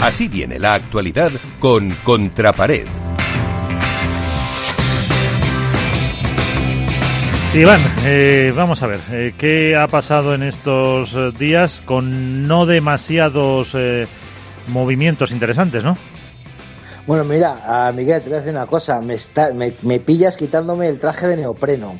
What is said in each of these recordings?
Así viene la actualidad con Contrapared. Iván, eh, vamos a ver, eh, ¿qué ha pasado en estos eh, días con no demasiados movimientos interesantes, no? Bueno, mira, a Miguel, te voy a decir una cosa, me, está, me, pillas quitándome el traje de neopreno.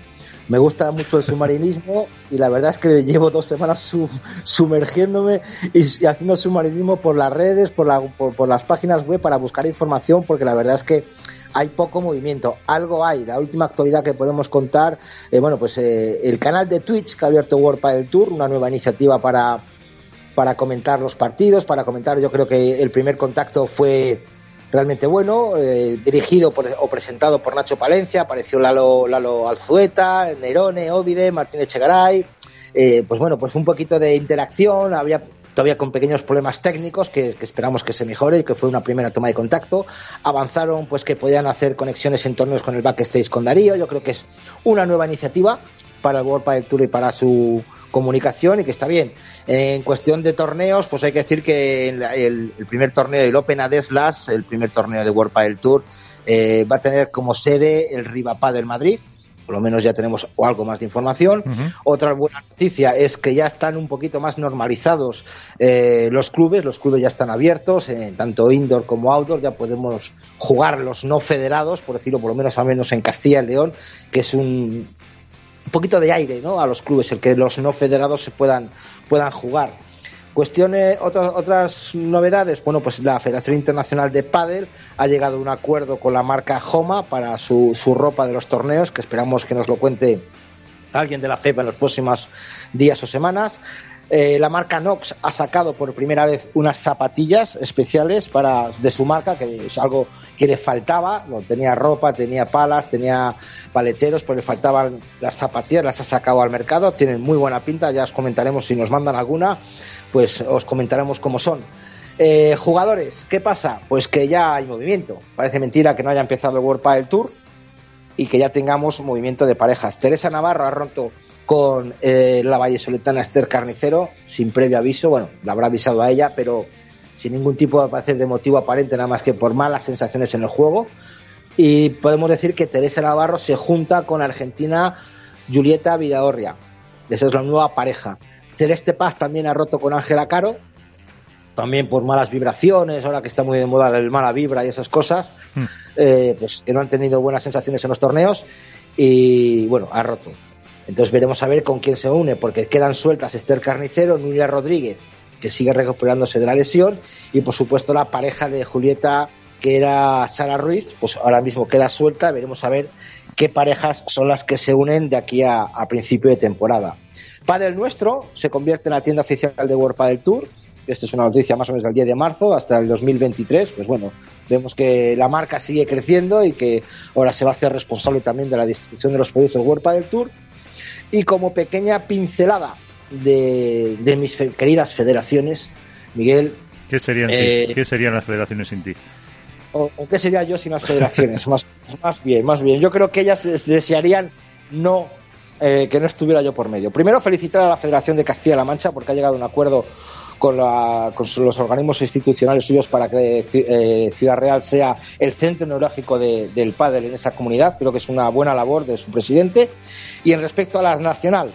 Me gusta mucho el submarinismo y la verdad es que llevo dos semanas sumergiéndome y, haciendo submarinismo por las redes, por, la, por las páginas web para buscar información, porque la verdad es que hay poco movimiento. Algo hay. La última actualidad que podemos contar, eh, bueno, pues eh, el canal de Twitch que ha abierto World del Tour, una nueva iniciativa para, para comentar los partidos, para comentar, yo creo que el primer contacto fue realmente bueno, eh, dirigido o presentado por Nacho Palencia, apareció Lalo, Lalo Alzueta, Nerone, Ovide, Martínez Chegaray, pues bueno, pues un poquito de interacción, había todavía con pequeños problemas técnicos que, esperamos que se mejore y que fue una primera toma de contacto. Avanzaron pues que podían hacer conexiones en torneos con el backstage con Darío. Yo creo que es una nueva iniciativa para el World Padel Tour y para su comunicación y que está bien. En cuestión de torneos, pues hay que decir que el, primer torneo, el Open Adeslas, el primer torneo de World Padel Tour, eh, va a tener como sede el Rivapá del Madrid, por lo menos ya tenemos algo más de información. Otra buena noticia es que ya están un poquito más normalizados eh, los clubes, los clubes ya están abiertos, eh, tanto indoor como outdoor, ya podemos jugar los no federados, por decirlo por lo menos al menos en Castilla y León, que es un, un poquito de aire ¿no? a los clubes, el que los no federados se puedan, puedan jugar. Cuestiones, otras, otras novedades, bueno, pues la Federación Internacional de Padel ha llegado a un acuerdo con la marca Homa para su, su ropa de los torneos, que esperamos que nos lo cuente alguien de la FEPA en los próximos días o semanas. Eh, la marca Nox ha sacado por primera vez unas zapatillas especiales para de su marca, que es algo que le faltaba. No, tenía ropa, tenía palas, tenía paleteros, pero le faltaban las zapatillas, las ha sacado al mercado. Tienen muy buena pinta, ya os comentaremos si nos mandan alguna pues os comentaremos cómo son. Eh, jugadores, ¿qué pasa? Pues que ya hay movimiento. Parece mentira que no haya empezado el World Padel Tour y que ya tengamos movimiento de parejas. Teresa Navarro ha roto con eh, la vallesoletana Esther Carnicero sin previo aviso. Bueno, la habrá avisado a ella, pero sin ningún tipo de, de motivo aparente, nada más que por malas sensaciones en el juego. Y podemos decir que Teresa Navarro se junta con Argentina Julieta Vidaorria. Esa es la nueva pareja. Celeste Paz también ha roto con Ángela Caro, también por malas vibraciones, ahora que está muy de moda el mala vibra y esas cosas, hmm. eh, pues que no han tenido buenas sensaciones en los torneos y bueno, ha roto. Entonces veremos a ver con quién se une, porque quedan sueltas Esther Carnicero, Nuria Rodríguez, que sigue recuperándose de la lesión, y por supuesto la pareja de Julieta, que era Sara Ruiz, pues ahora mismo queda suelta, veremos a ver qué parejas son las que se unen de aquí a principio de temporada. Padel Nuestro se convierte en la tienda oficial de World Padel Tour. Esta es una noticia más o menos del 10 de marzo hasta el 2023. Pues bueno, vemos que la marca sigue creciendo y que ahora se va a hacer responsable también de la distribución de los productos World Padel Tour. Y como pequeña pincelada de, mis queridas federaciones, Miguel. ¿Qué serían, eh, ¿Qué serían las federaciones sin ti? O, qué sería yo sin las federaciones? más, más bien, más bien. Yo creo que ellas desearían no eh, que no estuviera yo por medio. Primero, felicitar a la Federación de Castilla-La Mancha porque ha llegado a un acuerdo con, los organismos institucionales suyos para que eh, Ciudad Real sea el centro neurálgico del pádel en esa comunidad. Creo que es una buena labor de su presidente. Y en respecto a la nacional,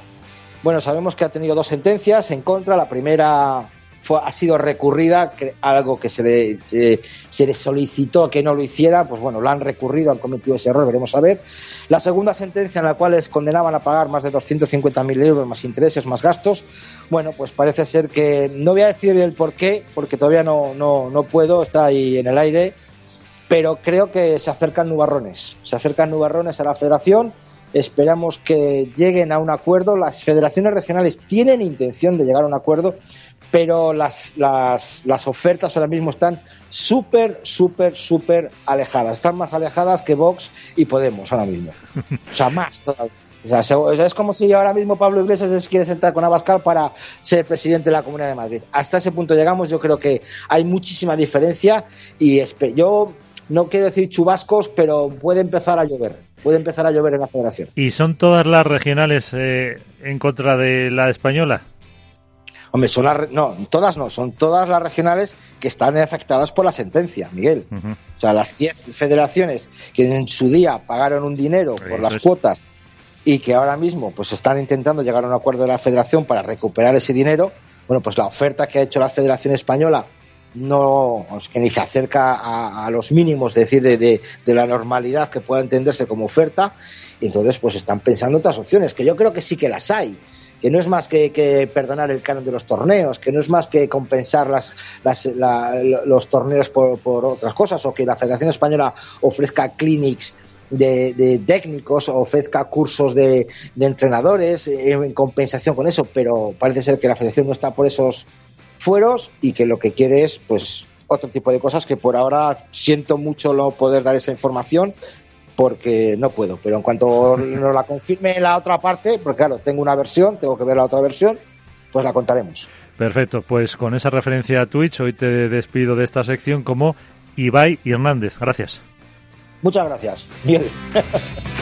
bueno, sabemos que ha tenido dos sentencias en contra. La primera ha sido recurrida, algo que se le, se, le solicitó que no lo hiciera, pues bueno, lo han recurrido, han cometido ese error, veremos a ver. La segunda sentencia en la cual les condenaban a pagar más de 250.000 euros, más intereses, más gastos, bueno, pues parece ser que, no voy a decir el por qué, porque todavía no, no, no puedo, está ahí en el aire, pero creo que se acercan nubarrones, se acercan nubarrones a la federación, esperamos que lleguen a un acuerdo. Las federaciones regionales tienen intención de llegar a un acuerdo, pero las, las, las ofertas ahora mismo están súper, súper, súper alejadas. Están más alejadas que Vox y Podemos ahora mismo. O sea, más todavía. O sea, es como si ahora mismo Pablo Iglesias quiere sentar con Abascal para ser presidente de la Comunidad de Madrid. Hasta ese punto llegamos, yo creo que hay muchísima diferencia y yo no quiero decir chubascos, pero puede empezar a llover. Puede empezar a llover en la federación. ¿Y son todas las regionales eh, en contra de la española? Hombre, son las, no, todas no, son todas las regionales que están afectadas por la sentencia, Miguel. O sea, las 10 federaciones que en su día pagaron un dinero por las cuotas y que ahora mismo pues están intentando llegar a un acuerdo de la federación para recuperar ese dinero, bueno, pues la oferta que ha hecho la Federación Española no es que ni se acerca a, los mínimos, decir, de, de, la normalidad que pueda entenderse como oferta, y entonces pues están pensando otras opciones, que yo creo que sí que las hay, que no es más que, perdonar el canon de los torneos, que no es más que compensar las, los torneos por, otras cosas, o que la Federación Española ofrezca clinics de, técnicos, ofrezca cursos de, entrenadores eh, en compensación con eso, pero parece ser que la Federación no está por esos fueros y que lo que quiere es, pues, otro tipo de cosas que por ahora siento mucho no poder dar esa información, porque no puedo. Pero en cuanto nos la confirme la otra parte, porque claro, tengo una versión, tengo que ver la otra versión, pues la contaremos. Perfecto, pues con esa referencia a Twitch, hoy te despido de esta sección como Ibai Hernández. Gracias. Muchas gracias. Bien.